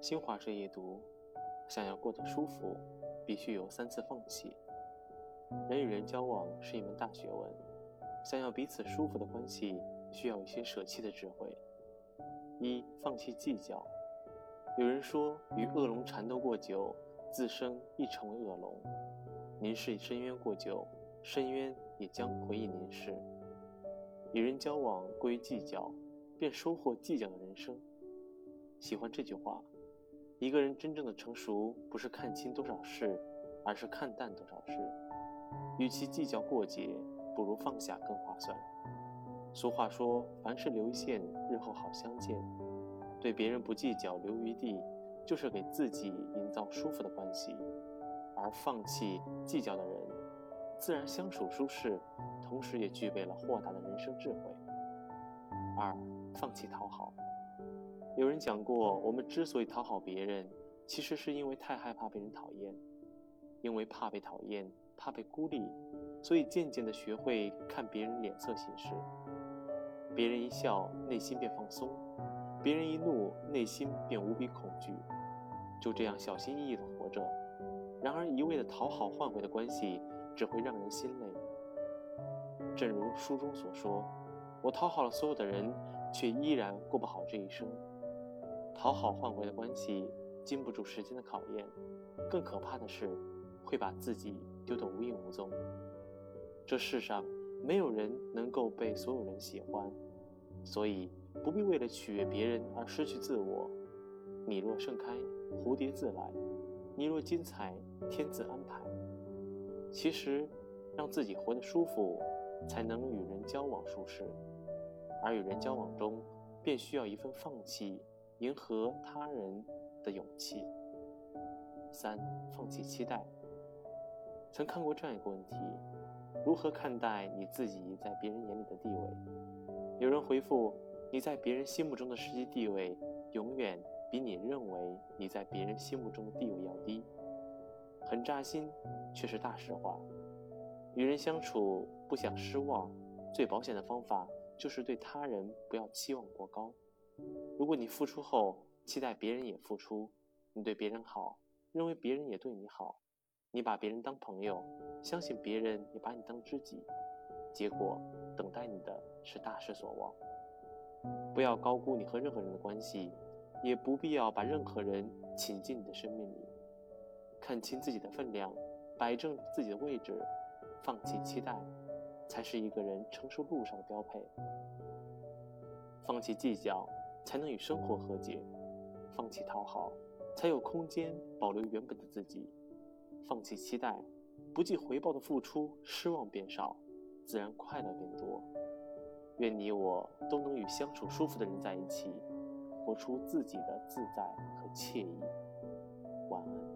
新华社夜读：想要过得舒服，必须有三次放弃。人与人交往是一门大学问，想要彼此舒服的关系，需要一些舍弃的智慧。一、放弃计较。有人说，与恶龙缠斗过久，自身亦成为恶龙；凝视深渊过久，深渊也将回忆凝视。与人交往过于计较，便收获计较的人生。喜欢这句话。一个人真正的成熟，不是看清多少事，而是看淡多少事。与其计较过节，不如放下更划算。俗话说：“凡事留一线，日后好相见。”对别人不计较，留余地，就是给自己营造舒服的关系。而放弃计较的人，自然相处舒适，同时也具备了豁达的人生智慧。二，放弃讨好。有人讲过，我们之所以讨好别人，其实是因为太害怕被人讨厌，因为怕被讨厌，怕被孤立，所以渐渐地学会看别人脸色行事。别人一笑，内心便放松；别人一怒，内心便无比恐惧。就这样小心翼翼地活着。然而，一味的讨好换回的关系，只会让人心累。正如书中所说：“我讨好了所有的人，却依然过不好这一生。”讨好换回的关系经不住时间的考验，更可怕的是会把自己丢得无影无踪。这世上没有人能够被所有人喜欢，所以不必为了取悦别人而失去自我。你若盛开，蝴蝶自来；你若精彩，天自安排。其实，让自己活得舒服，才能与人交往舒适，而与人交往中，便需要一份放弃。迎合他人的勇气。三、放弃期待。曾看过这样一个问题：如何看待你自己在别人眼里的地位？有人回复：你在别人心目中的实际地位，永远比你认为你在别人心目中的地位要低。很扎心，却是大实话。与人相处，不想失望，最保险的方法就是对他人不要期望过高。如果你付出后期待别人也付出，你对别人好，认为别人也对你好，你把别人当朋友，相信别人也把你当知己，结果等待你的是大失所望。不要高估你和任何人的关系，也不必要把任何人请进你的生命里。看清自己的分量，摆正自己的位置，放弃期待，才是一个人成熟路上的标配。放弃计较。才能与生活和解，放弃讨好，才有空间保留原本的自己；放弃期待，不计回报的付出，失望变少，自然快乐变多。愿你我都能与相处舒服的人在一起，活出自己的自在和惬意。晚安。